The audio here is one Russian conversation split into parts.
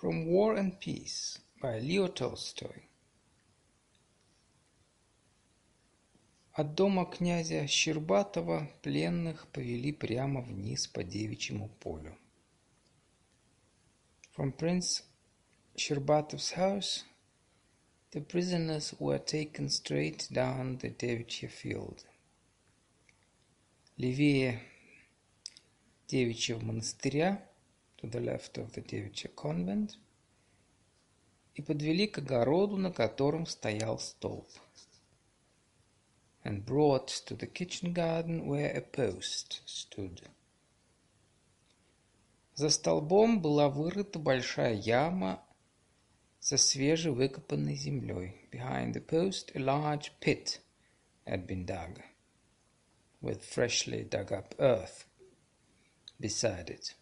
From War and Peace by Leo Tolstoy. От дома князя Щербатова пленных повели прямо вниз по девичьему полю. From Prince Щербатов's house, the prisoners were taken straight down the Девичье field. Левее Девичьего монастыря, to the left of the Девичье convent, и подвели к огороду, на котором стоял столб. And brought to the kitchen garden where a post stood. За столбом была вырыта большая яма со свежевыкопанной землей. Behind the post a large pit had been dug with freshly dug up earth beside it.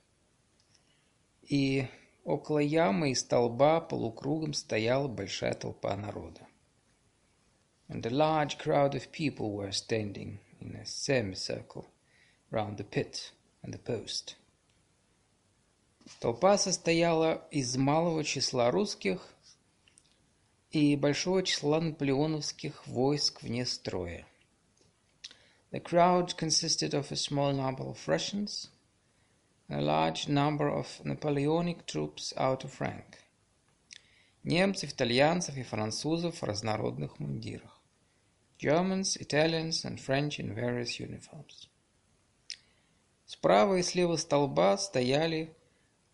И около ямы и столба полукругом стояла большая толпа народа. And a large crowd of people were standing in a semicircle round the pit and the post. Толпа состояла из малого числа русских и большого числа наполеоновских войск вне строя. The crowd consisted of a small number of Russians and a large number of Napoleonic troops out of rank. Немцев, итальянцев и французов в разнородных мундирах. Germans, Italians and French in various uniforms. Справа и слева столба стояли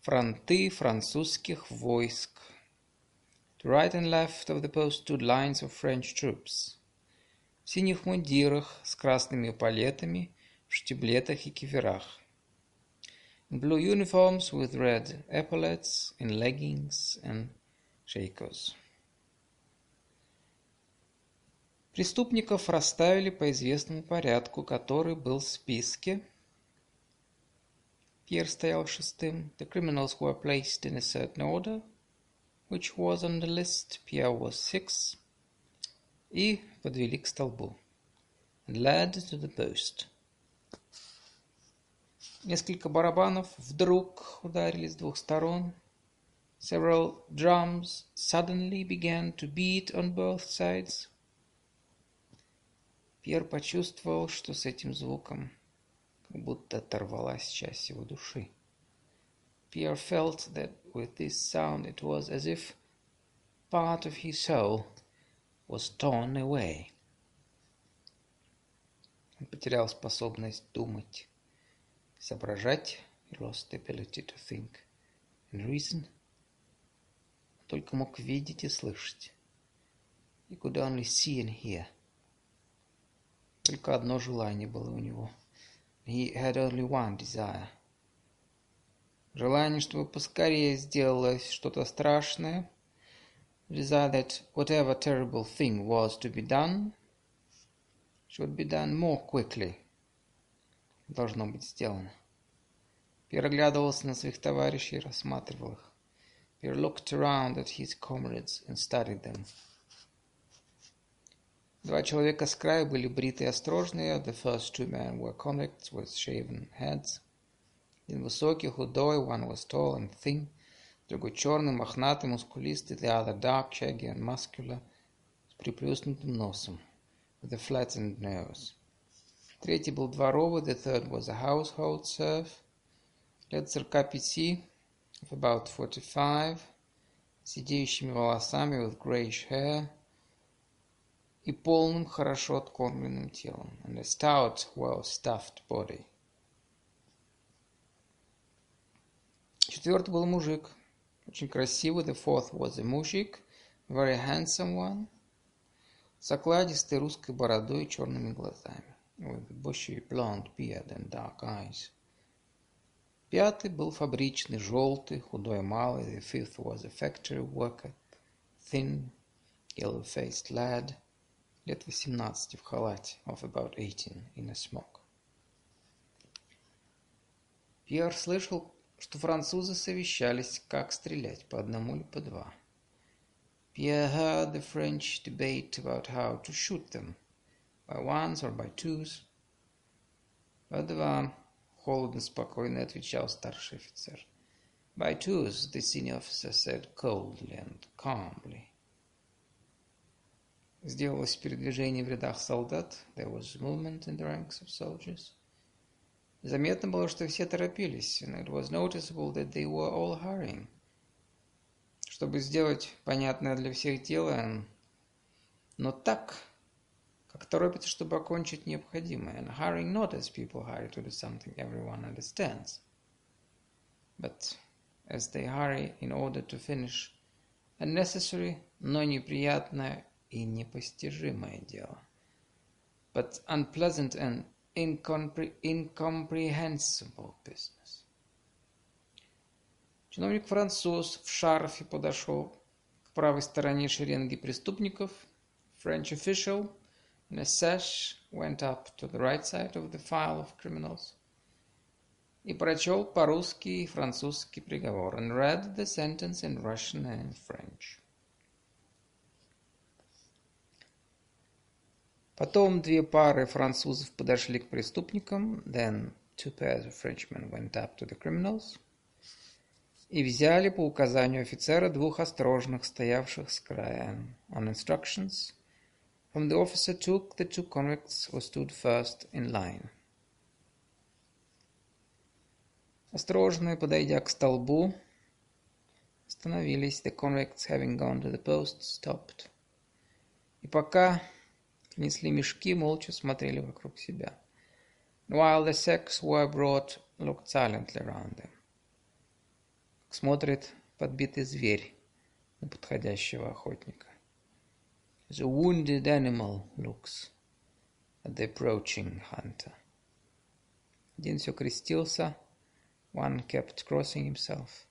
фронты французских войск. To right and left of the post stood lines of French troops. В синих мундирах с красными эполетами, в штиблетах и киверах. In blue uniforms with red epaulets, in leggings and shakos. Преступников расставили по известному порядку, который был в списке – Pierre стоял шестым. The criminals were placed in a certain order, which was on the list. Pierre was six. И подвели к столбу. And led to the post. Несколько барабанов вдруг ударили с двух сторон. Several drums suddenly began to beat on both sides. Пьер почувствовал, что с этим звуком будто оторвалась часть его души. Pierre felt that with this sound it was as if part of his soul was torn away. Он потерял способность думать, соображать. He lost the ability to think and reason. Только мог видеть и слышать. He could only see and hear. Только одно желание было у него — He had only one desire. Желание, чтобы поскорее сделалось что-то страшное. Desire that whatever terrible thing was to be done should be done more quickly. Должно быть сделано. Переглядывался на своих товарищей и рассматривал их. Pierre looked around at his comrades and studied them. Два человека с краю были бритые и острожные. The first two men were convicts with shaven heads. Один высокий, худой, one was tall and thin. Другой черный, мохнатый, мускулистый. The other dark, shaggy and muscular. С приплюснутым носом. With a flattened nose. Третий был дворовый. The third was a household serf. Лет сорока пяти. Of about forty-five. С сидеющими волосами. With grayish hair и полным, хорошо откормленным телом, and a stout, well-stuffed body. Четвертый был мужик, очень красивый. The fourth was a мужик, very handsome one, с окладистой русской бородой и черными глазами, with bushy blonde beard and dark eyes. Пятый был фабричный, желтый, худой малый. The fifth was a factory worker, thin, yellow-faced lad, лет восемнадцати в халате, of about eighteen, in a smock. Пьер слышал, что французы совещались, как стрелять, по одному или по два. Pierre heard the French debate about how to shoot them, by ones or by twos. По два, холодно, спокойно отвечал старший офицер. By twos, the senior officer said coldly and calmly. Сделалось передвижение в рядах солдат. There was movement in the ranks of soldiers. Заметно было, что все торопились, and it was noticeable that they were all hurrying. Чтобы сделать понятное для всех дело, но так, как торопится, чтобы окончить необходимое. And hurrying not as people hurry to do something everyone understands, but as they hurry in order to finish a necessary, но неприятное и непостижимое дело. But unpleasant and incompre incomprehensible business. Чиновник-француз в шарфе подошел к правой стороне шеренги преступников. French official sash went up to the right side of the file of criminals и прочел по-русски и французски приговор and read the sentence in Russian and French. Потом две пары французов подошли к преступникам, then two pairs of Frenchmen went up to the criminals и взяли по указанию офицера двух осторожных, стоявших с края. On instructions from the officer took the two convicts who stood first in line. Осторожно подойдя к столбу, остановились. The convicts, having gone to the post, stopped. И пока принесли мешки, молча смотрели вокруг себя. While the sacks were brought, looked silently around them. Смотрит подбитый зверь на подходящего охотника. As a wounded animal looks at the approaching hunter. Один все крестился, One kept crossing himself.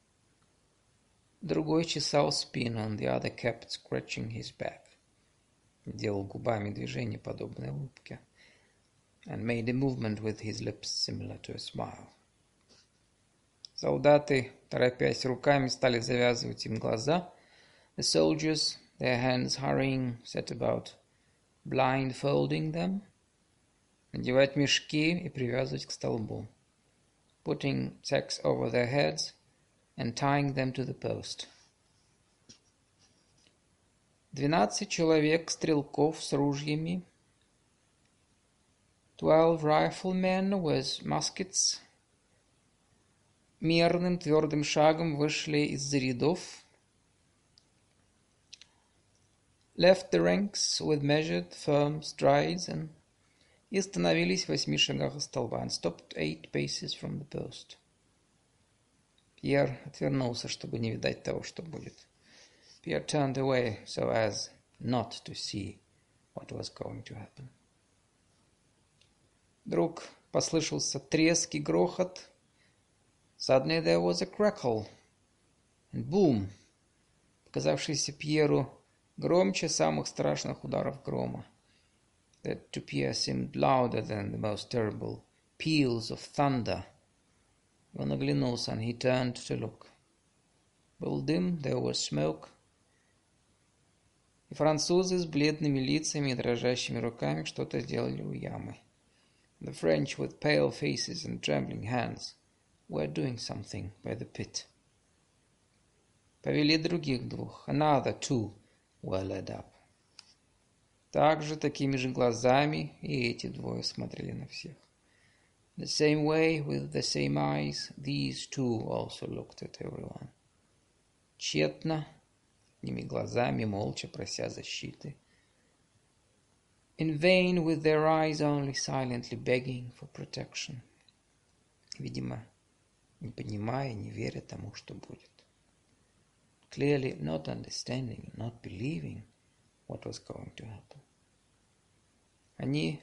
Другой чесал спину, and the other kept scratching his back. Делал губами движение, подобное улыбке. And made a movement with his lips similar to a smile. Солдаты, торопясь руками, стали завязывать им глаза. The soldiers, their hands hurrying, set about blindfolding them. Надевать мешки и привязывать к столбу putting sacks over their heads and tying them to the post. Двенадцать человек стрелков с ружьями. Twelve riflemen with muskets мерным твердым шагом вышли из рядов. Left the ranks with measured, firm strides and и остановились в восьми шагах от столба, and stopped eight paces from the post. Пьер отвернулся, чтобы не видать того, что будет. Pierre turned away so as not to see what was going to happen. Вдруг послышался треск и грохот. Suddenly there was a crackle and boom, показавшийся Пьеру громче самых страшных ударов грома that to Pierre seemed louder than the most terrible peals of thunder. Он оглянулся, and he turned to look. Был дым, there was smoke. И французы с бледными лицами и дрожащими руками что-то делали у ямы. The French, with pale faces and trembling hands, were doing something by the pit. Повели других двух. Another two led up. Также такими же глазами и эти двое смотрели на всех. The same way, with the same eyes, these two also looked at everyone. Тщетно, одними глазами, молча прося защиты. In vain, with their eyes only silently begging for protection. Видимо, не понимая, не веря тому, что будет. Clearly not understanding, not believing what was going to happen. Они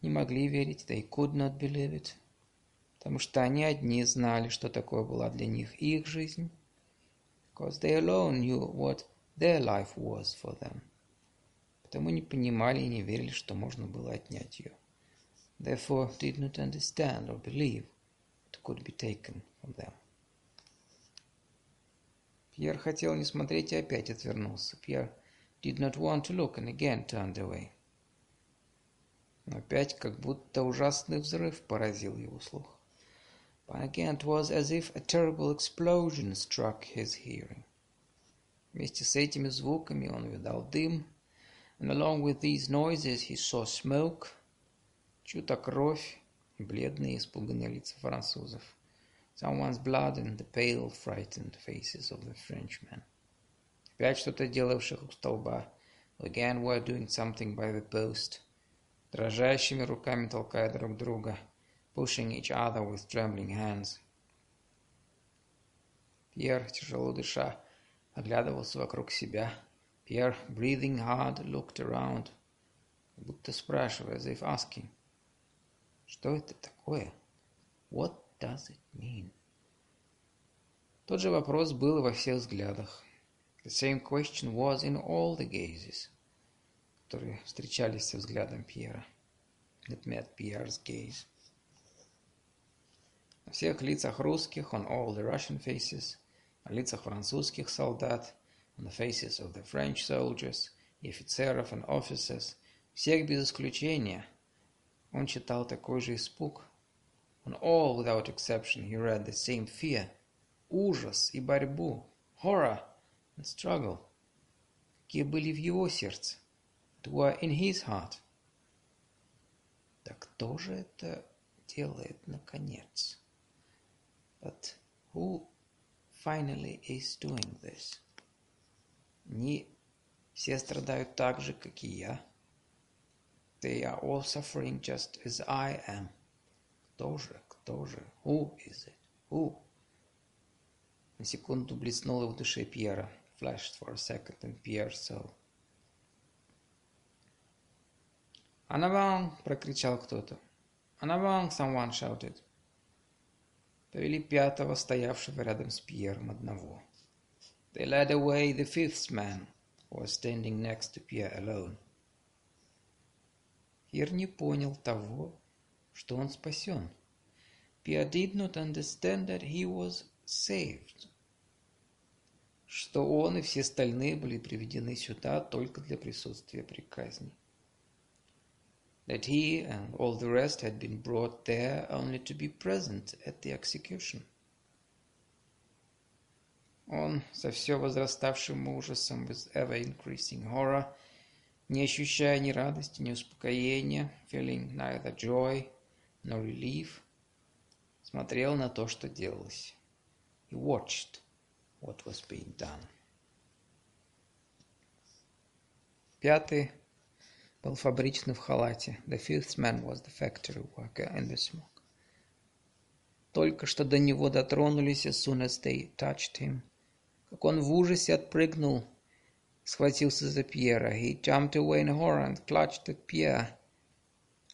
не могли верить, they could not believe it, потому что они одни знали, что такое была для них их жизнь, because they alone knew what their life was for them. Потому не понимали и не верили, что можно было отнять ее. Therefore did not understand or believe it could be taken from them. Пьер хотел не смотреть и опять отвернулся. Пьер did not want to look and again turned away. Опять как будто ужасный взрыв поразил его слух. But again it was as if a terrible explosion struck his hearing. Вместе с этими звуками он видал дым, and along with these noises he saw smoke, чью-то кровь и бледные испуганные лица французов. Someone's blood and the pale, frightened faces of the Frenchmen. Опять что-то делавших у столба. Again were doing something by the post. Дрожащими руками толкая друг друга. Pushing each other with trembling hands. Пьер, тяжело дыша, оглядывался вокруг себя. Pierre, breathing hard, looked around, будто спрашивая, as if asking, что это такое? What does it mean? Тот же вопрос был во всех взглядах. The same question was in all the gazes, которые встречались со взглядом Пьера. That met Pierre's gaze. На всех лицах русских, on all the Russian faces, на лицах французских солдат, on the faces of the French soldiers, и офицеров and officers, всех без исключения, он читал такой же испуг. On all, without exception, he read the same fear, ужас и борьбу, horror and struggle, какие были в его сердце, that were in his heart. Да кто же это делает наконец? But who finally is doing this? Они все страдают так же, как и я. They are all suffering just as I am. Кто же, кто же? Who is it? Who? На секунду блеснуло в душе Пьера. Flashed for a second in Pierre's soul. «Анаван!» — прокричал кто-то. «Анаван!» — someone shouted. Повели пятого, стоявшего рядом с Пьером одного. They led away the fifth man, who was standing next to Pierre alone. Пьер не понял того, что он спасен. Pierre did not understand that he was saved. Что он и все остальные были приведены сюда только для присутствия при казни. That he and all the rest had been brought there only to be present at the execution. Он со все возраставшим ужасом, with ever-increasing horror, не ощущая ни радости, ни успокоения, feeling neither joy nor relief, смотрел на то, что делалось. He watched what was being done. Пятый был фабричный в халате. The fifth man was the factory worker in the smoke. Только что до него дотронулись, as soon as they touched him – как он в ужасе отпрыгнул, схватился за Пьера. He jumped away in horror and clutched at Pierre.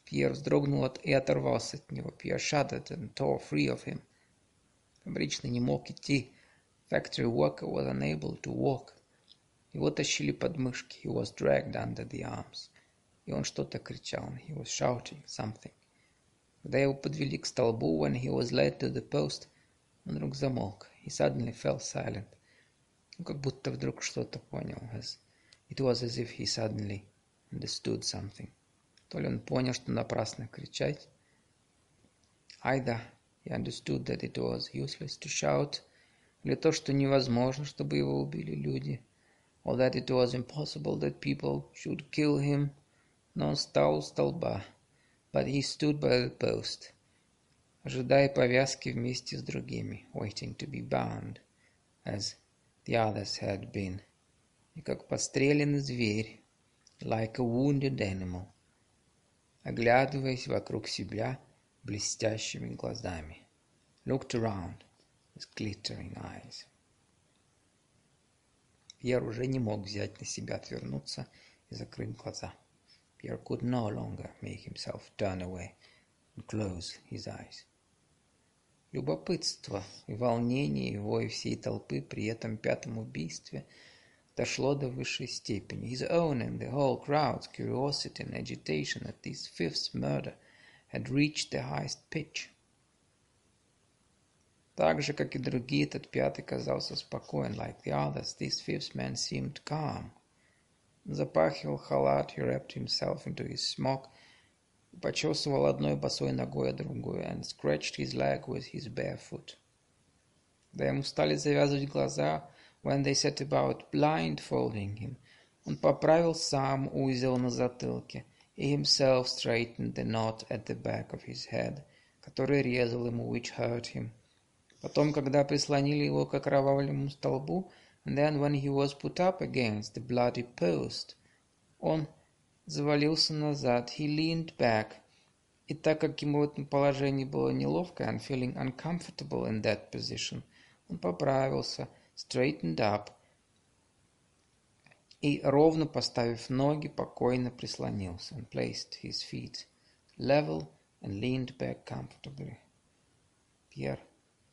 Пьер вздрогнул от, и оторвался от него. Pierre shuddered and tore free of him. Фабричный не мог идти. Factory worker was unable to walk. Его тащили под мышки. He was dragged under the arms. И он что-то кричал. He was shouting something. Когда его подвели к столбу, when he was led to the post, он вдруг замолк. He suddenly fell silent. Ну, как будто вдруг что-то понял. As it was as if he suddenly understood something. То ли он понял, что напрасно кричать. Either he understood that it was useless to shout, или то, что невозможно, чтобы его убили люди, or that it was impossible that people should kill him, но он стал у столба, but he stood by the post, ожидая повязки вместе с другими, waiting to be bound, as the others had been, и как подстреленный зверь, like a wounded animal, оглядываясь вокруг себя блестящими глазами, looked around with glittering eyes. Пьер уже не мог взять на себя отвернуться и закрыть глаза. Pierre could no longer make himself turn away and close his eyes. Любопытство и волнение его и всей толпы при этом пятом убийстве дошло до высшей степени. His own and the whole crowd's curiosity and agitation at this fifth murder had reached the highest pitch. Так же, как и другие, этот пятый казался спокоен. Like the others, this fifth man seemed calm. Запахивал халат, he wrapped himself into his smock, почесывал одной босой ногой, а другой, and scratched his leg with his bare foot. Когда ему стали завязывать глаза, when they set about blindfolding him, он поправил сам узел на затылке, he himself straightened the knot at the back of his head, который резал ему, which hurt him. Потом, когда прислонили его к окровавленному столбу, and then when he was put up against the bloody post, он завалился назад, he leaned back, и так как ему в этом положении было неловко, and feeling uncomfortable in that position, он поправился, straightened up, и, ровно поставив ноги, покойно прислонился, and placed his feet level and leaned back comfortably. Пьер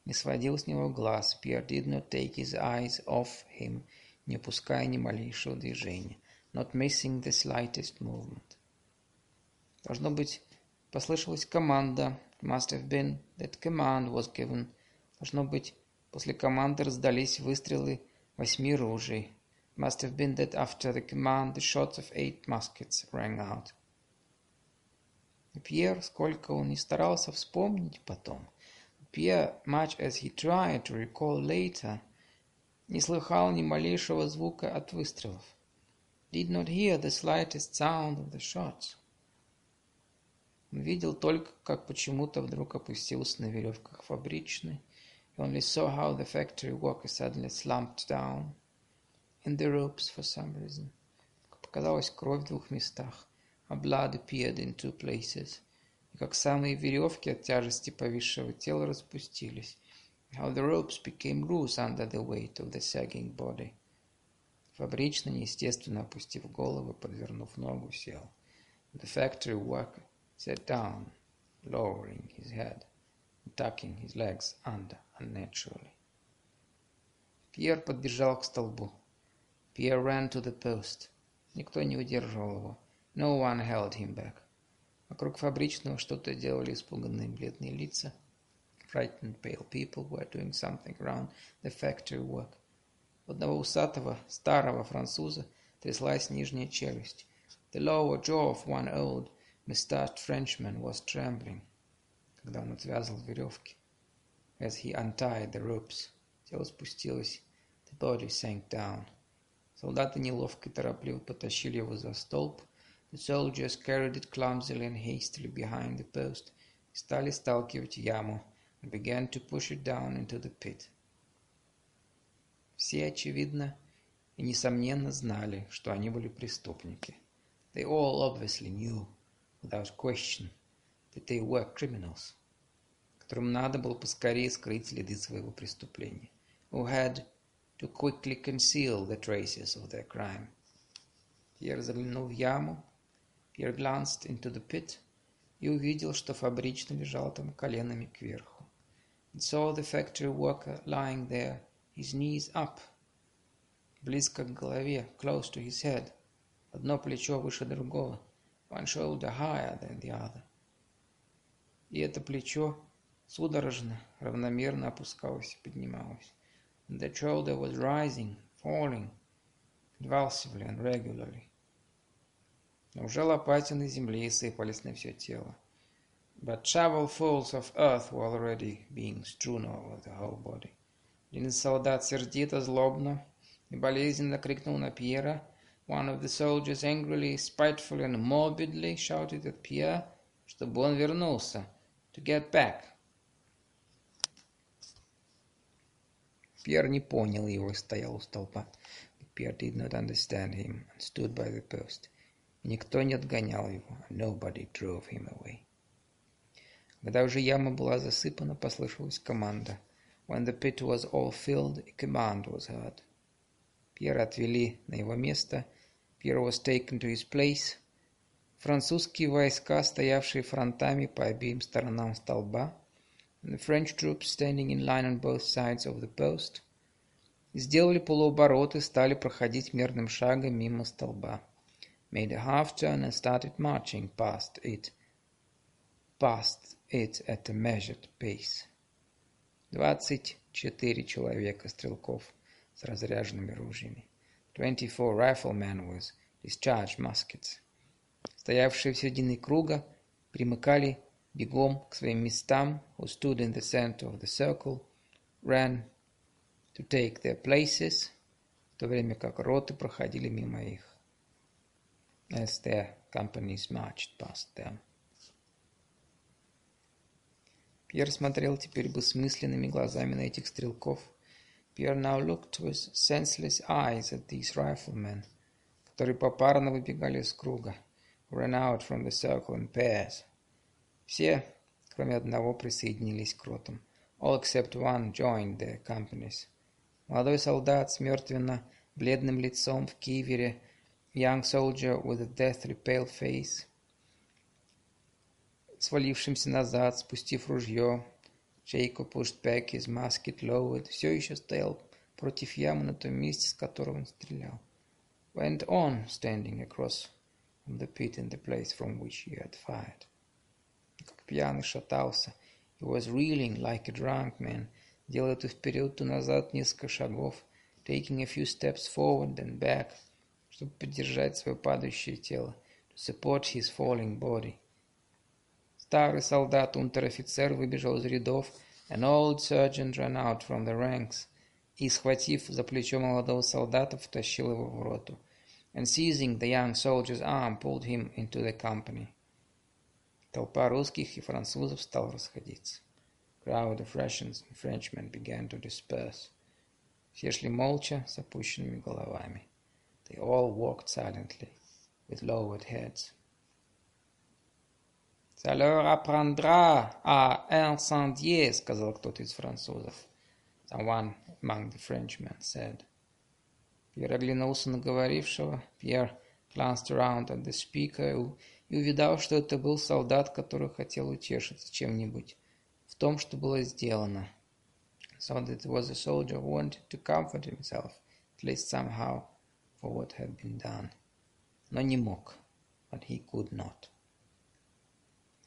не сводил с него глаз. Pierre did not take his eyes off him, не упуская ни малейшего движения not missing the slightest movement. Должно быть, послышалась команда. Must have been that command was given. Должно быть, после команды раздались выстрелы восьми ружей. Must have been that after the command the shots of eight muskets rang out. Пьер, сколько он ни старался вспомнить потом, Пьер, much as he tried to recall later, не слыхал ни малейшего звука от выстрелов did not hear the slightest sound of the shots. Он видел только, как почему-то вдруг опустился на веревках фабричный. He only saw how the factory worker suddenly slumped down in the ropes for some reason. Как показалась кровь в двух местах. A blood appeared in two places. И как самые веревки от тяжести повисшего тела распустились. How the ropes became loose under the weight of the sagging body. Фабрично, неестественно опустив голову, подвернув ногу, сел. The factory worker sat down, lowering his head, and tucking his legs under Unnaturally. Пьер подбежал к столбу. Pierre ran to the post. Никто не удерживал его. No one held him back. Вокруг фабричного что-то делали испуганные бледные лица. Frightened pale people were doing something around the factory work. У одного усатого, старого француза тряслась нижняя челюсть. The lower jaw of one old, mustached Frenchman was trembling, когда он отвязал веревки. As he untied the ropes, тело спустилось, the body sank down. Солдаты неловко и торопливо потащили его за столб. The soldiers carried it clumsily and hastily behind the post и стали сталкивать яму and began to push it down into the pit. Все, очевидно и несомненно знали, что они были преступники. They all obviously knew, without question, that they were criminals, Которым надо было поскорее скрыть следы своего преступления, who had to quickly conceal the traces of their crime. Пьер заглянул в яму, Пьер glanced into the pit и увидел, что фабрично лежал там коленами кверху. And saw the factory worker lying there his knees up, близко к голове, close to his head, одно плечо выше другого, one shoulder higher than the other. И это плечо судорожно, равномерно опускалось и поднималось. And the shoulder was rising, falling, convulsively and regularly. Но уже лопатины земли сыпались на все тело. But shovelfuls of earth were already being strewn over the whole body. Один из солдат сердито, злобно и болезненно крикнул на Пьера. One of the soldiers angrily, spitefully and morbidly shouted at Pierre, чтобы он вернулся. To get back. Пьер не понял его и стоял у столба. Pierre did not understand him and stood by the post. никто не отгонял его. Nobody drove him away. Когда уже яма была засыпана, послышалась команда — When the pit was all filled, a command was heard. Пьера отвели на его место. Pierre was taken to his place. Французские войска, стоявшие фронтами по обеим сторонам столба, and the French troops standing in line on both sides of the post, сделали полуоборот и стали проходить мерным шагом мимо столба. Made a half turn and started marching past it, past it at a measured pace. Двадцать четыре человека стрелков с разряженными ружьями. Twenty-four riflemen with discharged muskets. Стоявшие в середине круга примыкали бегом к своим местам, who stood in the center of the circle, ran to take their places, в то время как роты проходили мимо их, as their companies marched past them. Пьер смотрел теперь бессмысленными глазами на этих стрелков. Пьер now looked with senseless eyes at these riflemen, которые попарно выбегали из круга, ran out from the circle in pairs. Все, кроме одного, присоединились к ротам. All except one joined their companies. Молодой солдат с мертвенно-бледным лицом в кивере, young soldier with a deathly pale face, свалившимся назад, спустив ружье, Джейко pushed back his musket lowered, все еще стоял против ямы на том месте, с которого он стрелял. Went on standing across from the pit in the place from which he had fired. Как пьяный шатался. He was reeling like a drunk man, делая то вперед, то назад несколько шагов, taking a few steps forward and back, чтобы поддержать свое падающее тело, to support his falling body. Старый солдат, унтер-офицер, выбежал из рядов, an old sergeant ran out from the ranks, и, схватив за плечо молодого солдата, втащил его в роту, and seizing the young soldier's arm, pulled him into the company. Толпа русских и французов стала расходиться. Crowd of Russians and Frenchmen began to disperse. Все шли молча, с опущенными головами. They all walked silently, with lowered heads. «Ça leur apprendra à incendier», сказал кто-то из французов. Someone among the Frenchmen said. Пьер оглянулся на говорившего. Пьер glanced around at the speaker и увидал, что это был солдат, который хотел утешиться чем-нибудь в том, что было сделано. So that was a soldier who wanted to comfort himself, at least somehow, for what had been done. Но не мог. But he could not.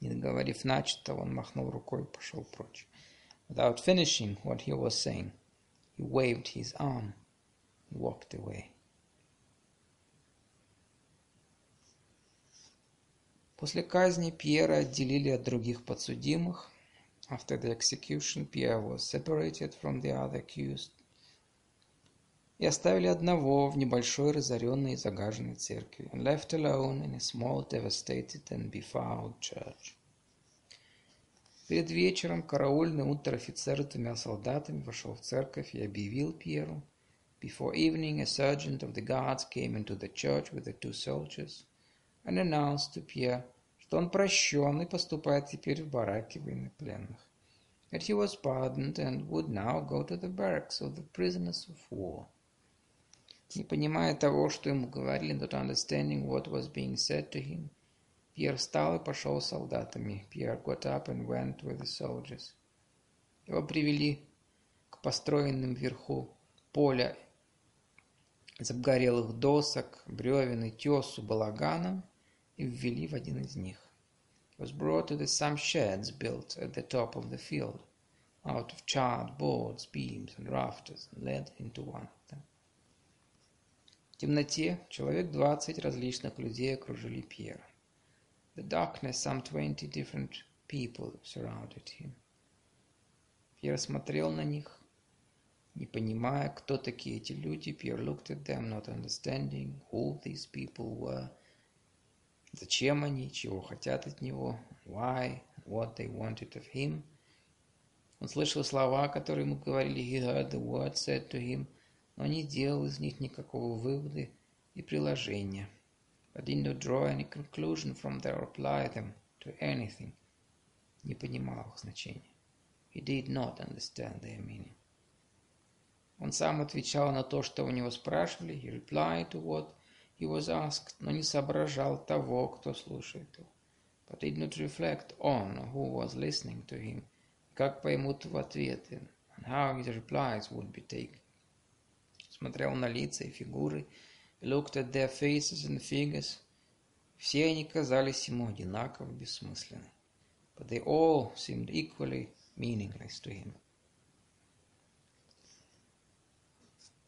Не договорив начатого, он махнул рукой и пошел прочь. Without finishing what he was saying, he waved his arm and walked away. После казни Пьера отделили от других подсудимых. After the execution, Pierre was separated from the other accused и оставили одного в небольшой разоренной и загаженной церкви, and left alone in a small devastated and befouled church. Перед вечером караульный унтер-офицер двумя солдатами вошел в церковь и объявил Пьеру. Before evening, a sergeant of the guards came into the church with the two soldiers and announced to Pierre, что он прощен и поступает теперь в бараки военнопленных. That he was pardoned and would now go to the barracks of the prisoners of war. Не понимая того, что ему говорили, not understanding what was being said to him, Пьер встал и пошел с солдатами. Пьер got up and went with the soldiers. Его привели к построенным вверху поля из обгорелых досок, бревен и тесу балаганам и ввели в один из них. He was brought to the some sheds built at the top of the field, out of charred boards, beams and rafters, and led into one of them. В темноте человек двадцать различных людей окружили Пьера. The darkness, some twenty different people surrounded him. Пьер смотрел на них, не понимая, кто такие эти люди. Пьер looked at them, not understanding who these people were, Зачем они, чего хотят от него, why, what they wanted of him. Он слышал слова, которые ему говорили, he heard the words said to him, но не делал из них никакого вывода и приложения. But did not draw any conclusion from them or apply them to anything. Не понимал их значения. He did not understand their meaning. Он сам отвечал на то, что у него спрашивали. He replied to what he was asked, но не соображал того, кто слушает его. But did not reflect on who was listening to him, как поймут в ответы, and how his replies would be taken. Смотрел на лица и фигуры, looked at their faces and figures. Все они казались ему одинаково бессмысленны. But they all seemed equally meaningless to him.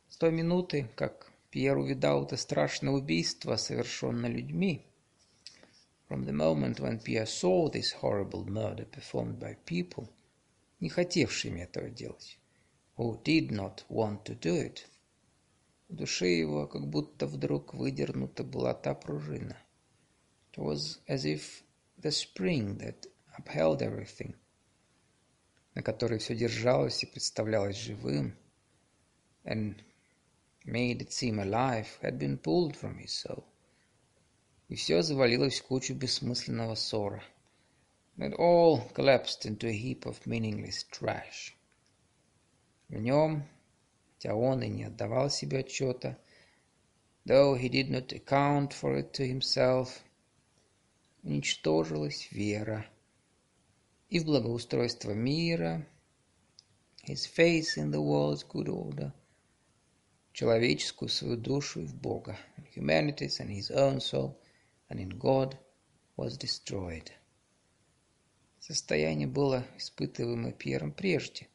С той минуты, как Пьер увидал это страшное убийство, совершенное людьми, from the moment when Pierre saw this horrible murder performed by people, не хотевшими этого делать, who did not want to do it, в душе его как будто вдруг выдернута была та пружина. It was as if the spring that upheld everything, на которой все держалось и представлялось живым, and made it seem alive, had been pulled from his soul. И все завалилось в кучу бессмысленного ссора. It all collapsed into a heap of meaningless trash. В нем, хотя он и не отдавал себе отчета, though he did not account for it to himself, уничтожилась вера и в благоустройство мира, his faith in the world's good order, человеческую свою душу в Бога, and humanity's and his own soul, and in God was destroyed. Состояние было испытываемо Пьером прежде.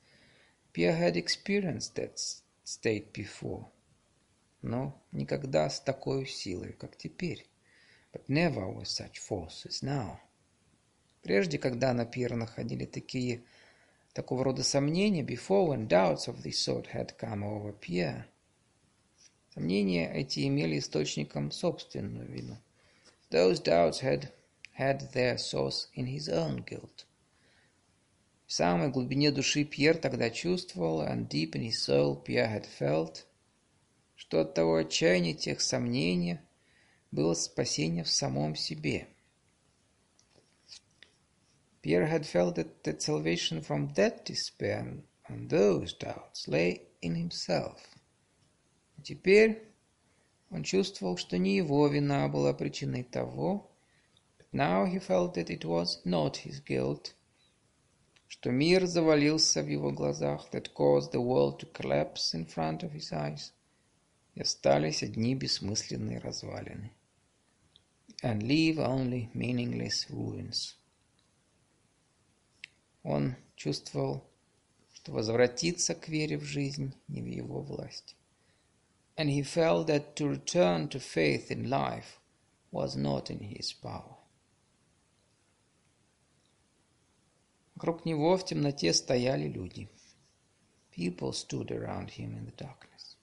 Pierre had experienced that state before, но никогда с такой силой, как теперь. But never with such force as now. Прежде, когда на Пьера находили такие такого рода сомнения, before when doubts of this sort had come over Pierre, сомнения эти имели источником собственную вину. Those doubts had had their source in his own guilt. В самой глубине души Пьер тогда чувствовал, and deep in his soul Pierre had felt, что от того отчаяния тех сомнений было спасение в самом себе. Pierre had felt that, that salvation from that despair and those doubts lay in himself. Теперь он чувствовал, что не его вина была причиной того, but now he felt that it was not his guilt, что мир завалился в его глазах, that caused the world to collapse in front of his eyes, и остались одни бессмысленные развалины, and leave only meaningless ruins. Он чувствовал, что возвратиться к вере в жизнь не в его власти. And he felt that to return to faith in life was not in his power. Вокруг него в темноте стояли люди. People stood around him in the darkness.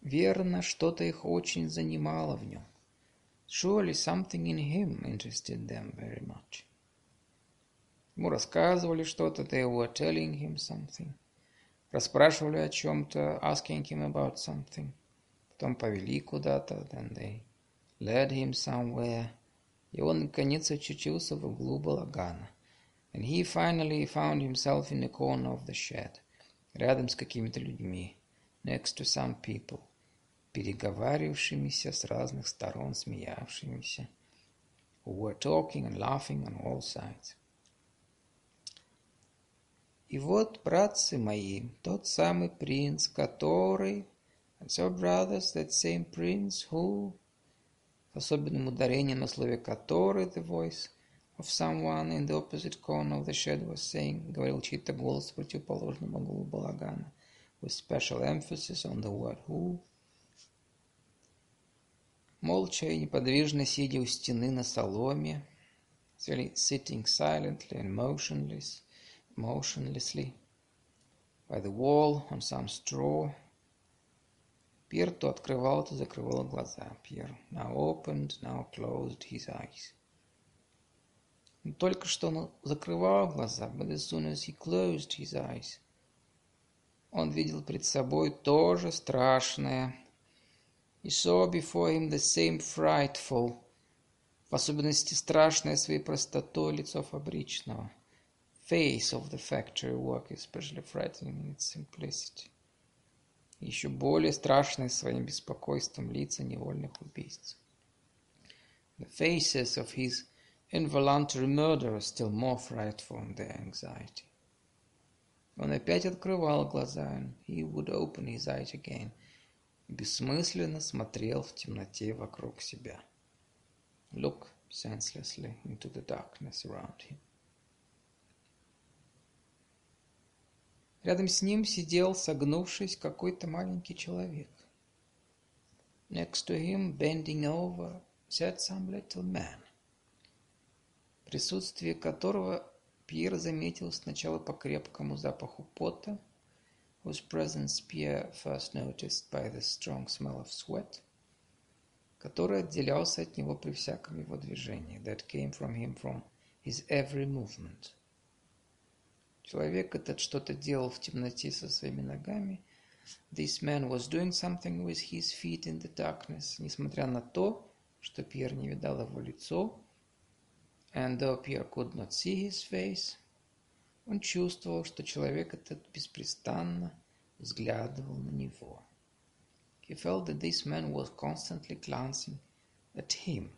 Верно, что-то их очень занимало в нем. Surely something in him interested them very much. Ему рассказывали что-то, they were telling him something. Расспрашивали о чем-то, asking him about something. Потом повели куда-то, then they led him somewhere. И он, наконец, очутился в углу балагана. And he finally found himself in the corner of the shed, рядом с какими-то людьми, next to some people, переговаривавшимися с разных сторон, смеявшимися, who were talking and laughing on all sides. И вот, братцы мои, тот самый принц, который... And so, brothers, that same prince who... С особенным ударением на слове «который» the voice of someone in the opposite corner of the shed was saying, говорил чей-то голос в противоположном углу балагана, with special emphasis on the word who. Молча и неподвижно сидя у стены на соломе, sitting silently and motionless, motionlessly by the wall on some straw. Пьер то открывал, то закрывал глаза. Пьер now opened, now closed his eyes. Только что он закрывал глаза, but as soon as he closed his eyes, он видел пред собой то же страшное. He saw before him the same frightful, в особенности страшное своей простотой лицо фабричного face of the factory work, especially frightening in its simplicity. Еще более страшные своим беспокойством лица невольных убийц. The faces of his involuntary murderers still more frightful in their anxiety. Он опять открывал глаза, and he would open his eyes again, бессмысленно смотрел в темноте вокруг себя. Look senselessly into the darkness around him. Рядом с ним сидел, согнувшись, какой-то маленький человек. Next to him, bending over, sat some little man, присутствие которого Пьер заметил сначала по крепкому запаху пота, whose presence Pierre first noticed by the strong smell of sweat, который отделялся от него при всяком его движении, that came from him from his every movement. Человек этот что-то делал в темноте со своими ногами. This man was doing something with his feet in the darkness, несмотря на то, что Пьер не видал его лицо, and though Pierre could not see his face, он чувствовал, что человек этот беспрестанно взглядывал на него. He felt that this man was constantly glancing at him.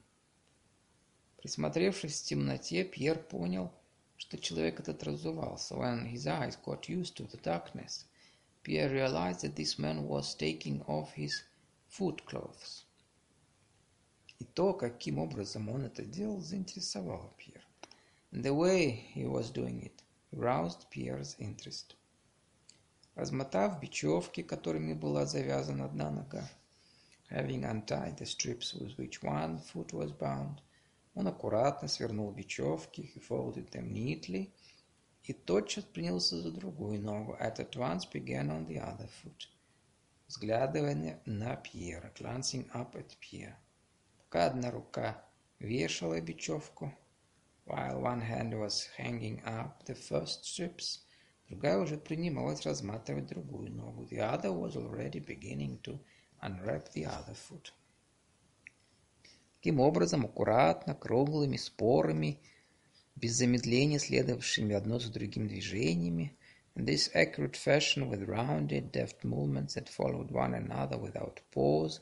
Присмотревшись в темноте, Пьер понял, что человек этот разувался. When his eyes got used to the darkness, Pierre realized that this man was taking off his foot clothes. И то, каким образом он это делал, заинтересовало Пьер. The way he was doing it roused Pierre's interest. Размотав бечевки, которыми была завязана одна нога, having untied the strips with which one foot was bound, он аккуратно свернул бечевки, them neatly, и тотчас принялся за другую ногу, at once began on the other foot, взглядывая на Пьера, glancing up at Pierre. Пока одна рука вешала бечевку, while one hand was hanging up the first strips, другая уже принималась разматывать другую ногу. The other was already beginning to unwrap the other foot. Таким образом, аккуратно, круглыми спорами, без замедления следовавшими одно за другим движениями, in this accurate fashion with rounded, deft movements that followed one another without pause,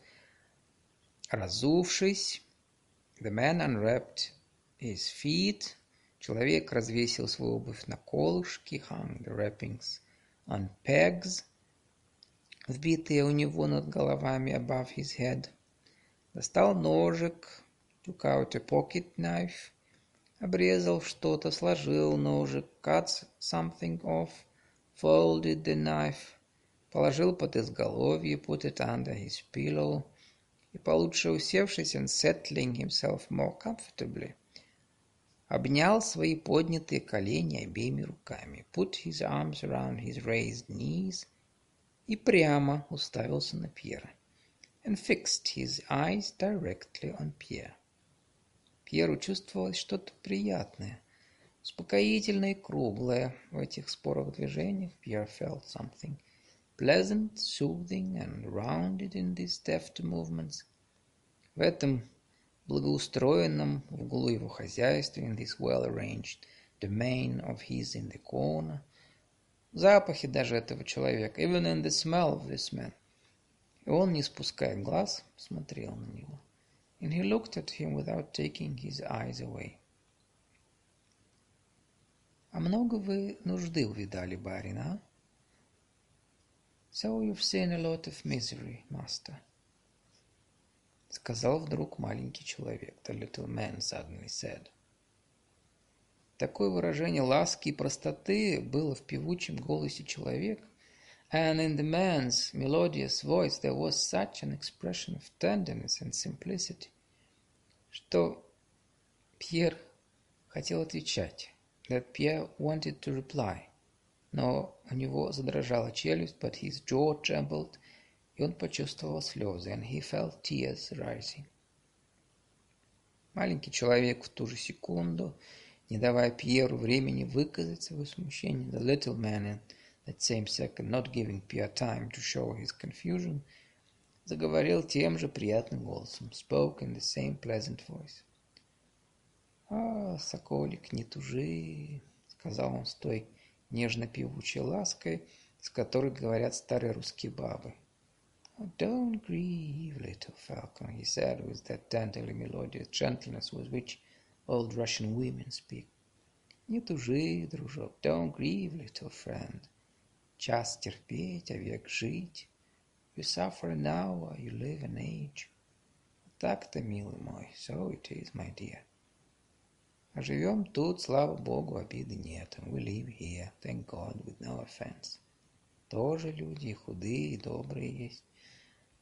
разувшись, the man unwrapped his feet, человек развесил свою обувь на колышки, hung the wrappings on pegs, вбитые у него над головами above his head, достал ножик, took out a pocket knife, обрезал что-то, сложил ножик, cut something off, folded the knife, положил под изголовье, put it under his pillow, и получше усевшись and settling himself more comfortably, обнял свои поднятые колени обеими руками, put his arms around his raised knees и прямо уставился на Пьера and fixed his eyes directly on Pierre. Пьеру чувствовалось что-то приятное, успокоительное и круглое в этих спорах движениях. Pierre felt something pleasant, soothing and rounded in these deft movements. В этом благоустроенном в углу его хозяйства, in this well-arranged domain of his in the corner, в запахе даже этого человека, even in the smell of this man. И он, не спуская глаз, смотрел на него. And he looked at him without taking his eyes away. «А много вы нужды увидали, барин, а?» «So you've seen a lot of misery, master», — сказал вдруг маленький человек. The little man suddenly said. Такое выражение ласки и простоты было в певучем голосе человека, and in the man's melodious voice there was such an expression of tenderness and simplicity, что Пьер хотел отвечать, that Pierre wanted to reply, но у него задрожала челюсть, but his jaw trembled, и он почувствовал слезы, and he felt tears rising. Маленький человек в ту же секунду, не давая Пьеру времени выказать свое смущение, the little man in that same second, not giving Pierre time to show his confusion, заговорил тем же приятным голосом, spoke in the same pleasant voice. «А, соколик, не тужи», — сказал он с той нежно-певучей лаской, с которой говорят старые русские бабы. Oh, don't grieve, little falcon, he said with that tenderly melodious gentleness with which old Russian women speak. Не тужи, дружок, don't grieve, little friend. Час терпеть, а век жить. You suffer an hour, you live an age. Так-то, милый мой, so it is, my dear. А живем тут, слава богу, обиды нет. We live here, thank God, with no offense. Тоже люди, худые и добрые есть.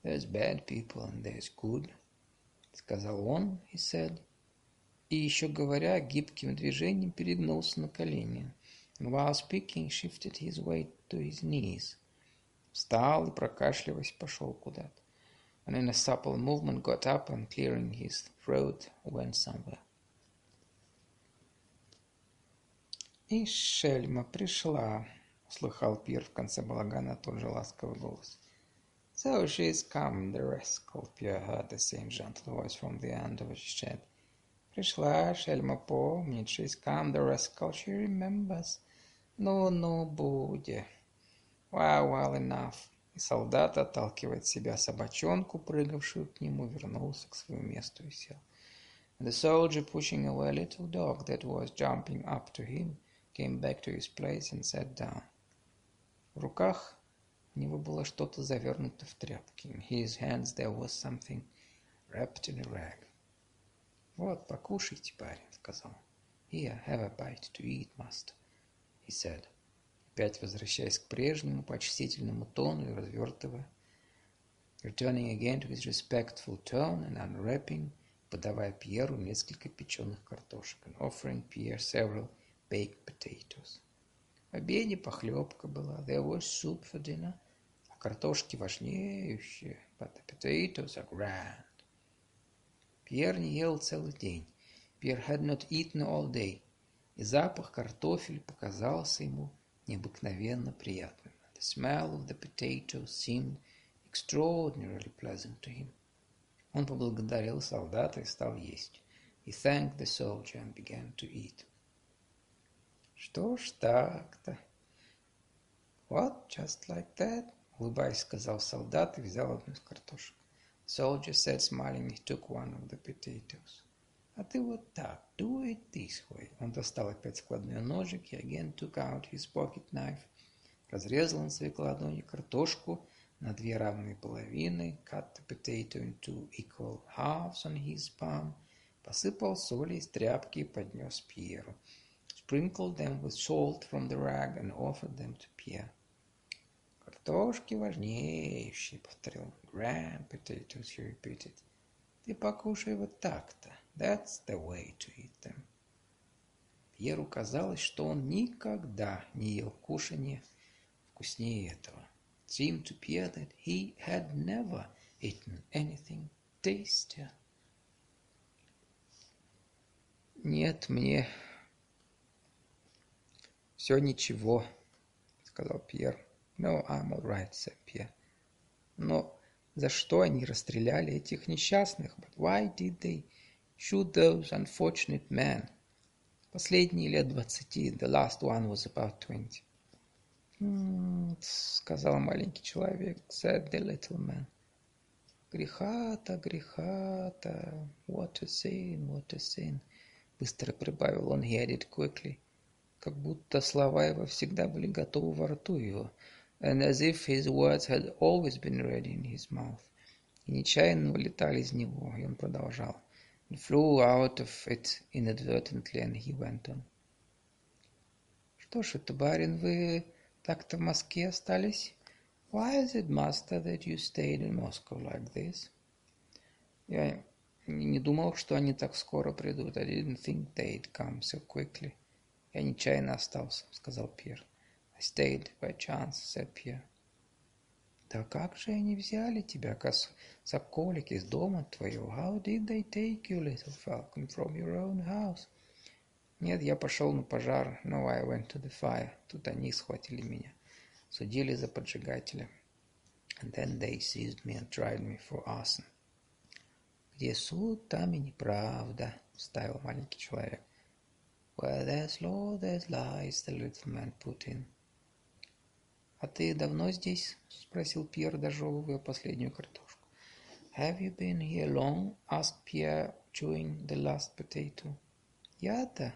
There's bad people and there's good. сказал он, he said, и еще говоря, гибким движением перегнулся на колени. And while speaking, shifted his weight to his knees. Встал и, прокашливаясь, пошел куда-то. And in a supple movement got up and, clearing his throat, went somewhere. И шельма пришла, услыхал Пир в конце балагана тот же ласковый голос. So she's come, the rascal, Pierre heard the same gentle voice from the end of his shed. Пришла, шельма помнит, she's come, the rascal, she remembers. Ну-ну, буде. Well, well enough. И солдат, отталкивая от себя собачонку, прыгавшую к нему, вернулся к своему месту и сел. And the soldier, pushing away a little dog that was jumping up to him, came back to his place and sat down. В руках у него было что-то завернуто в тряпки. In his hands there was something wrapped in a rag. «Вот, покушайте, парень», — сказал. «Here, have a bite to eat, master», — he said, опять возвращаясь к прежнему почтительному тону и развертывая. Returning again to his respectful tone and unwrapping, подавая Пьеру несколько печеных картошек and offering Pierre several baked potatoes. В обеде похлебка была, there was soup for dinner, а картошки важнейшие, but the potatoes are grand. Пьер не ел целый день. Пьер had not eaten all day, и запах картофеля показался ему необыкновенно приятным. The smell of the potatoes seemed extraordinarily pleasant to him. Он поблагодарил солдата и стал есть. He thanked the soldier and began to eat. Что ж так-то? What, just like that? Улыбаясь, сказал солдат и взял одну из картошек. Soldier said, smiling, he took one of the potatoes. А ты вот так, do it this way. Он достал опять складной ножик и again took out his pocket knife. Разрезал на своей ладони картошку на две равные половины, cut the potato into equal halves on his palm, посыпал соли из тряпки и поднес Пьеру sprinkled them with salt from the rag and offered them to Pierre. Картошки важнейшие, повторил. Grand potatoes, he repeated. Ты покушай вот так-то. That's the way to eat them. Пьеру казалось, что он никогда не ел кушанье вкуснее этого. It seemed to Pierre that he had never eaten anything tastier. Нет, мне «Все ничего», — сказал Пьер. «No, I'm all right», — said Pierre. «Но за что они расстреляли этих несчастных? But why did they shoot those unfortunate men?» Последние лет двадцати. The last one was about twenty. Сказал маленький человек, said the little man. «Греха-то, греха-то, what a sin, what a sin», быстро прибавил он, he added quickly как будто слова его всегда были готовы во рту его, and as if his words had always been ready in his mouth. И нечаянно вылетали из него, и он продолжал. Flew out of it inadvertently, and he went on. Что ж это, барин, вы так-то в Москве остались? Why is it, master, that you stayed in Moscow like this? Я не думал, что они так скоро придут. I didn't think they'd come so quickly. «Я нечаянно остался», — сказал Пьер. «I stayed by chance», — said Pierre. «Да как же они взяли тебя, соколик, из дома твоего? How did they take you, little falcon, from your own house?» «Нет, я пошел на пожар. No, I went to the fire. Тут они схватили меня. Судили за поджигателя. And then they seized me and tried me for arson». «Где суд, там и неправда», — вставил маленький человек. Where there's law, there's lies, the little man put in. «А ты давно здесь?» — спросил Пьер, дожевывая последнюю картошку. «Have you been here long?» — asked Pierre, chewing the last potato. «Я-то?»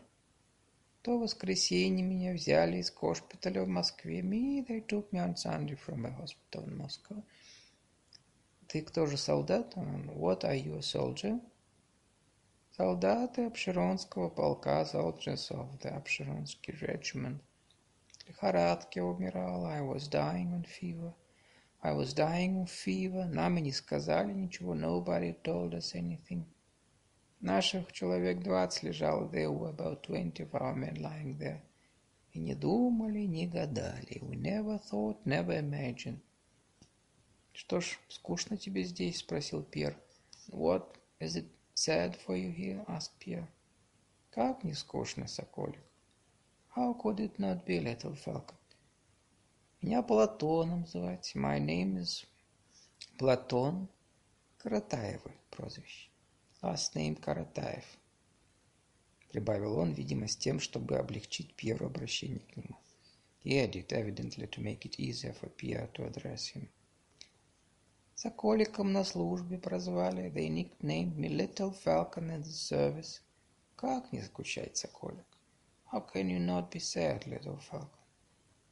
То воскресенье меня взяли из госпиталя в Москве. Me, they took me on Sunday from a hospital in Moscow. Ты кто же, солдат? What are you, a soldier? Солдаты Обширонского полка, soldiers of the Обширонский regiment. Лихорадки умирала, I was dying on fever. I was dying of fever. Нам и не сказали ничего. Nobody told us anything. Наших человек двадцать лежало. There were about twenty of our men lying there. И не думали, не гадали. We never thought, never imagined. Что ж, скучно тебе здесь? Спросил Пьер. What, is it sad for you here? Asked Pierre. Как не скучно, соколик. How could it not be, little falcon? Меня Платоном звать. My name is Платон Каратаевы прозвище. Last name Каратаев. Прибавил он, видимо, с тем, чтобы облегчить Пьеру обращение к нему. He added, evidently to make it easier for Pierre to address him. Соколиком на службе прозвали. They nicknamed me Little Falcon in the service. Как не скучать, Соколик? How can you not be sad, Little Falcon?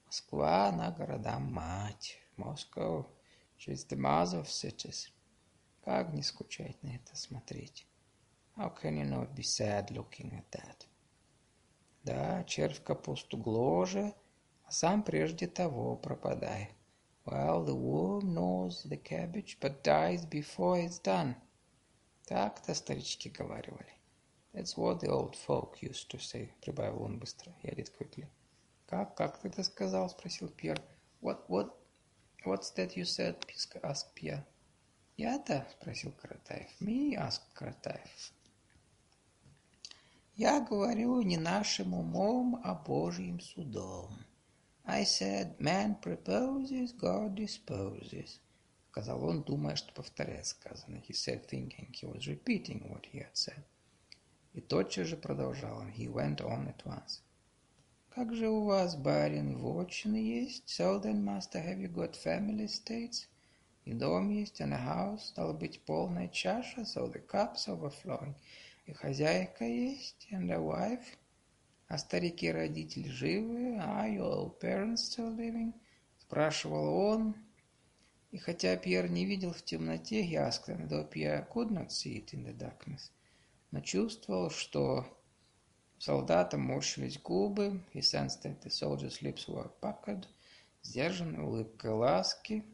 Москва, она города-мать. Moscow, she's the mother of cities. Как не скучать на это смотреть? How can you not be sad looking at that? Да, червь капусту гложет, а сам прежде того пропадает. Well, the worm gnaws the cabbage, but dies before it's done. Так-то старички говаривали. That's what the old folk used to say, прибавил он быстро. Я did quickly. «Как? Как ты это сказал?» – спросил Пьер. «What, what, what's that you said?» – asked Пьер. «Я-то?» – спросил Каратаев. «Me?» – asked Каратаев. «Я говорю не нашим умом, а Божьим судом. I said, man proposes, God disposes», – сказал он, думая, что повторяет сказанное. He said, thinking he was repeating what he had said. И тотчас же продолжал он. He went on at once. Как же у вас, барин, вотчины есть? So then, master, have you got family estates? И дом есть, and a house, стало быть, полная чаша, so the cups overflowing. И хозяйка есть, and a wife. А старики-родители живы? Are your old parents still living? Спрашивал он. И хотя Пьер не видел в темноте, he asked him, though Pierre could not see it in the darkness, но чувствовал, что солдата морщились губы, he sensed that the soldier's lips were puckered, сдержанной улыбкой ласки,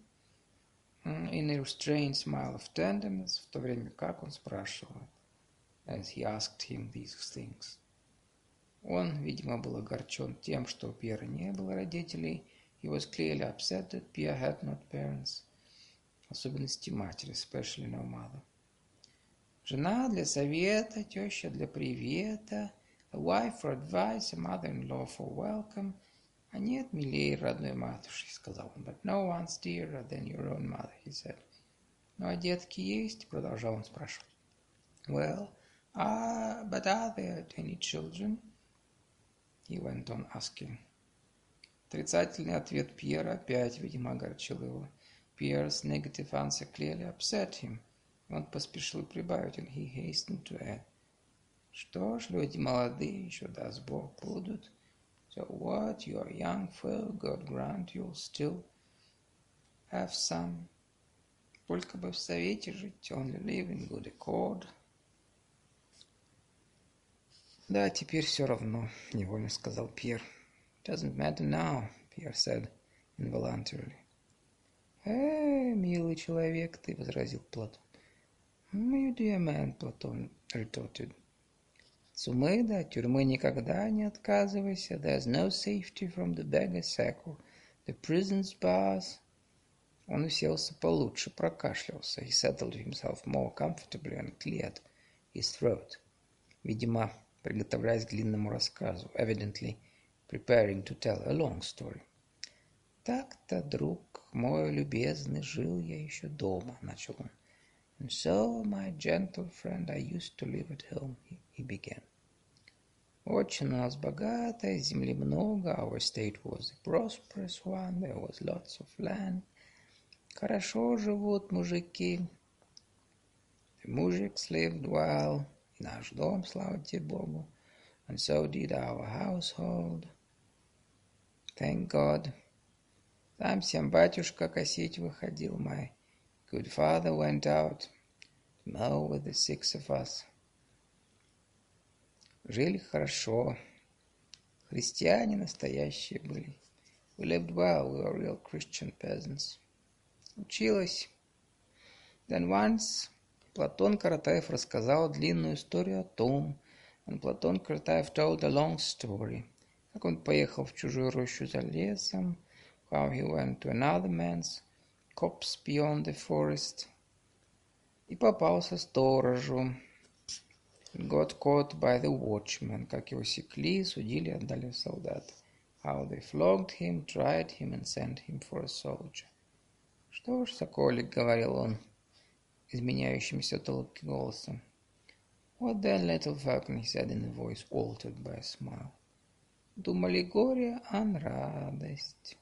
in a restrained smile of tenderness, в то время как он спрашивал, as he asked him these things. Он, видимо, был огорчен тем, что у Пьера не было родителей. He was clearly upset that Pierre had not parents. Особенности матери, especially no mother. Жена для совета, теща для привета – a wife for advice, a mother-in-law for welcome. А нет милее родной матушки, сказал он. But no one's dearer than your own mother, he said. Ну, а детки есть? Продолжал он спрашивать. Well, uh, but are there any children? He went on asking. Отрицательный ответ Пьера опять, видимо, огорчил его. Pierre's negative answer clearly upset him. Он поспешил прибавить, and he hastened to add. Что ж, люди молодые, еще даст Бог, будут. So what, you are young, Phil, God grant you'll still have some. Только бы в совете жить, only live in good accord. Да, теперь все равно, невольно сказал Пьер. Doesn't matter now, Pierre said involuntarily. «Э, милый человек, ты, — возразил Платон. «You dear man», — Платон retorted. Сумы до тюрьмы никогда не отказывайся. There's no safety from the beggar's sack the prison's bars. Он уселся получше, прокашлялся. He settled himself more comfortably and cleared his throat. Видимо, приготовляясь к длинному рассказу. Evidently, preparing to tell a long story. Так-то, друг мой любезный, жил я еще дома, начал он. And so, my gentle friend, I used to live at home, he, he began. Очень у нас богатая, земли много, our state was a prosperous one, there was lots of land. Хорошо живут мужики. The mujiks lived well, и наш дом, слава тебе Богу. And so did our household. Thank God. Там всем батюшка косить выходил, my Good father went out to mow with the six of us. Жили хорошо. Христиане настоящие были. We lived well, we were real Christian peasants. Училась. Then once Платон Каратаев рассказал длинную историю о том, and Платон Каратаев told a long story, как он поехал в чужую рощу за лесом, how he went to another man's copse beyond the forest, и попался сторожу, got caught by the watchman, как его секли, судили, отдали в солдат. How they flogged him, tried him and sent him for a soldier. Что ж, соколик, говорил он, изменяющимся толки голосом. What then, little falcon, he said in a voice altered by a smile. Думали горе, ан радость.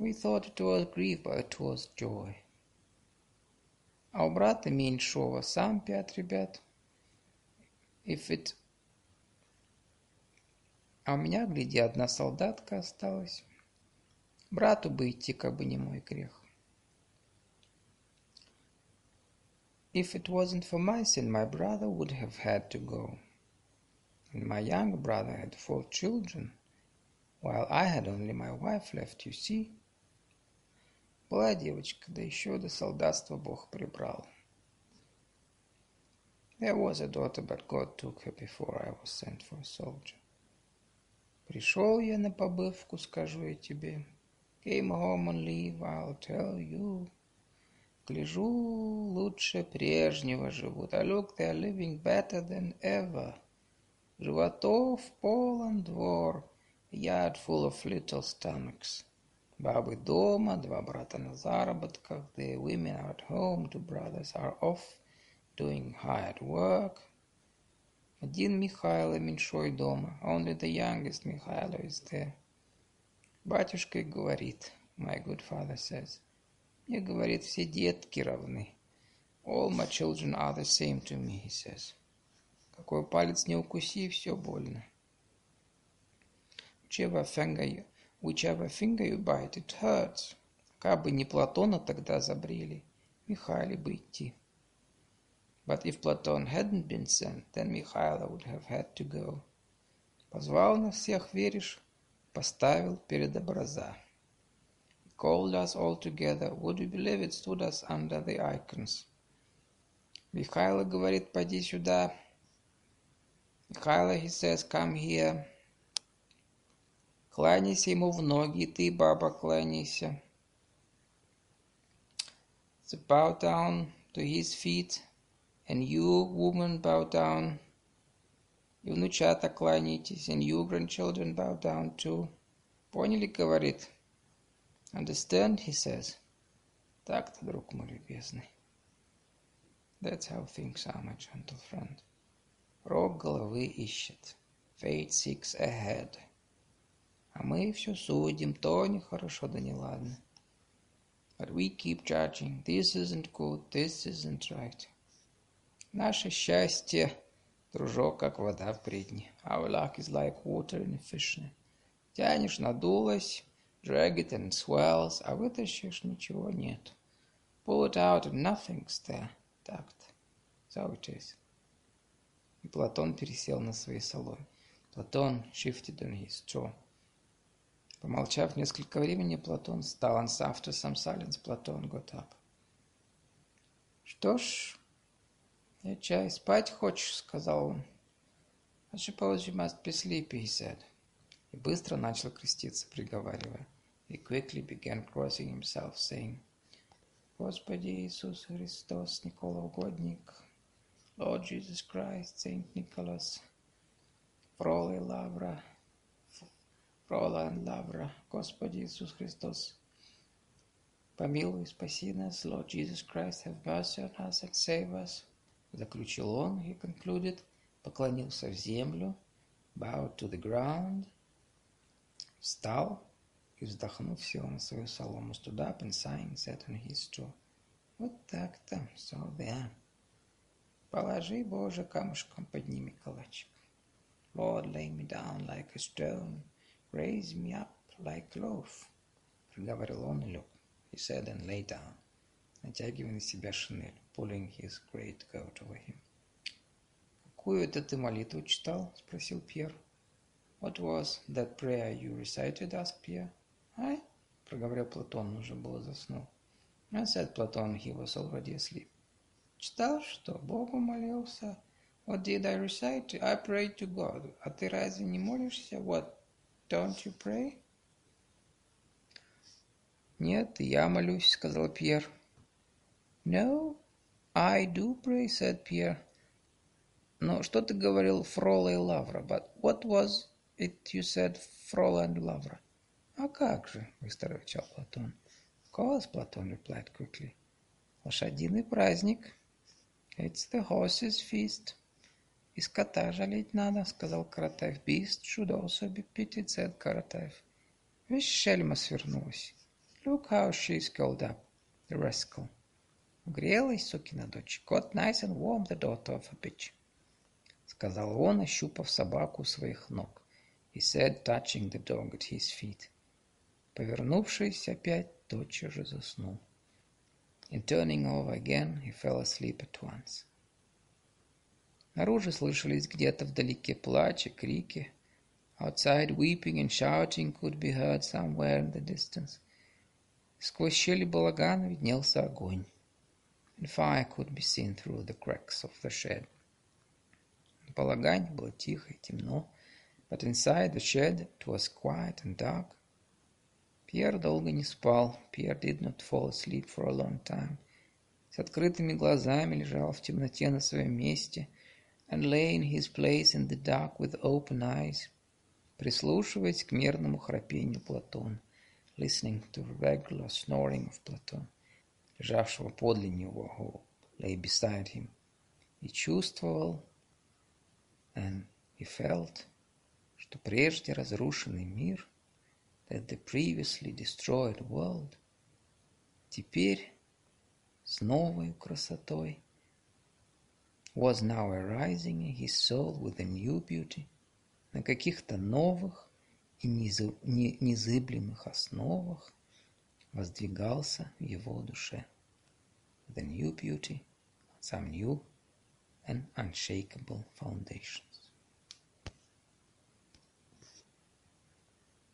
We thought it was grief, but it was joy. А у брата меньшого сам пять ребят. If it... А у меня, гляди, одна солдатка осталась. Брату бы идти, как бы не мой грех. If it wasn't for my sin, my brother would have had to go. And my younger brother had four children, while I had only my wife left, you see. Была девочка, да еще до солдатства Бог прибрал. There was a daughter, but God took her before I was sent for a soldier. Пришел я на побывку, скажу я тебе. Came home on leave, I'll tell you. Гляжу, лучше прежнего живут. I look, they're living better than ever. Животов полон двор, yard full of little stomachs. Бабы дома, два брата на заработках, the women are at home, two brothers are off doing hired work. Один Михайло меньшой дома, only the youngest Михайло is there. Батюшка говорит, my good father says, мне, говорит, все детки равны. All my children are the same to me, he says. Какой палец не укуси, все больно. Whichever finger you, whichever finger you bite, it hurts. Как бы не Платона тогда забрели, Михайле бы идти. But if Platon hadn't been sent, then Михайло would have had to go. Позвал нас всех, веришь, поставил перед образа called us all together. Would you believe it stood us under the icons? Михайло говорит, пойди сюда. Михайло, he says, come here. Кланяйся ему в ноги, ты, баба, кланяйся. So bow down to his feet, and you, woman, bow down. И внучата кланяйтесь, and you, grandchildren, bow down too. Поняли, говорит? Understand, he says. Так-то, друг мой любезный. That's how things are, my gentle friend. Рог головы ищет. Fate seeks ahead. А мы все судим, то нехорошо, да неладно. But we keep judging. This isn't good, this isn't right. Наше счастье, дружок, как вода в предне. Our luck is like water in a fishnet. Тянешь, надулась, Drag it and swells, а вытащишь ничего нет. Pull it out and nothing's there. Так-то. So it is. И Платон пересел на свои соломы. Платон shifted on his straw. Помолчав несколько времени, Платон. And after some silence, Платон got up. Что ж, я чай спать хочешь, сказал он. I suppose you must be sleepy, he said и быстро начал креститься, приговаривая. He quickly began crossing himself, saying, Господи Иисус Христос, Никола Угодник, Lord Jesus Christ, Saint Nicholas, Фрола и Лавра, И Лавра, Господи Иисус Христос, помилуй, спаси нас, Lord Jesus Christ, have mercy on us and save us. Заключил он, he concluded, поклонился в землю, bowed to the ground, Встал и, вздохнув, сел на свою солому. Stood up and sighing, sat on his straw. Вот так-то, so there. Положи, Боже, камушком подними калачик. Lord, lay me down like a stone, raise me up like loaf. Проговорил он и лег. He said and lay down, натягивая на себя шинель, pulling his great coat over him. «Какую это ты молитву читал?» — спросил Пьер. What was that prayer you recited? asked Pierre. I? проговорил Платон, уже было заснул. I said Platon he was already asleep. Читал что? Богу молился. What did I recite? I prayed to God. А ты разве не молишься? What? Don't you pray? Нет, я молюсь, сказал Пьер. No, I do pray, said Pierre. Но что ты говорил, Фрола и Лавра? But what was it you said, Фрола and Лавра? А как же, быстро Платон. Of course, Platon replied quickly. Лошадиный праздник. It's the horse's feast. И скота жалеть надо, сказал Каратаев. Be pitied, said Каратаев. Весь шельма свернулась. Look how she's curled up, the rascal. Угрелась, сукина дочь. Got nice and warm, the daughter of a bitch. Сказал он, ощупав собаку своих ног. He said, touching the dog at his feet. Повернувшись опять, тотчас же заснул. And turning over again, he fell asleep at once. Наружу слышались где-то вдалеке плач и крики. Outside weeping and shouting could be heard somewhere in the distance. Сквозь щели балагана виднелся огонь. And fire could be seen through the cracks of the shed. В балагане было тихо и темно, but inside the shed it was quiet and dark. Пьер долго не спал. Пьер did not fall asleep for a long time. С открытыми глазами лежал в темноте на своем месте and lay in his place in the dark with open eyes, прислушиваясь к мерному храпению Платона, listening to the regular snoring of Platon, лежавшего подле него, who lay beside him, и чувствовал, and he felt, что прежде разрушенный мир — that the previously destroyed world теперь с новой красотой was now arising in his soul with a new beauty на каких-то новых и незыблемых основах воздвигался в его душе. The new beauty, some new and unshakable foundations.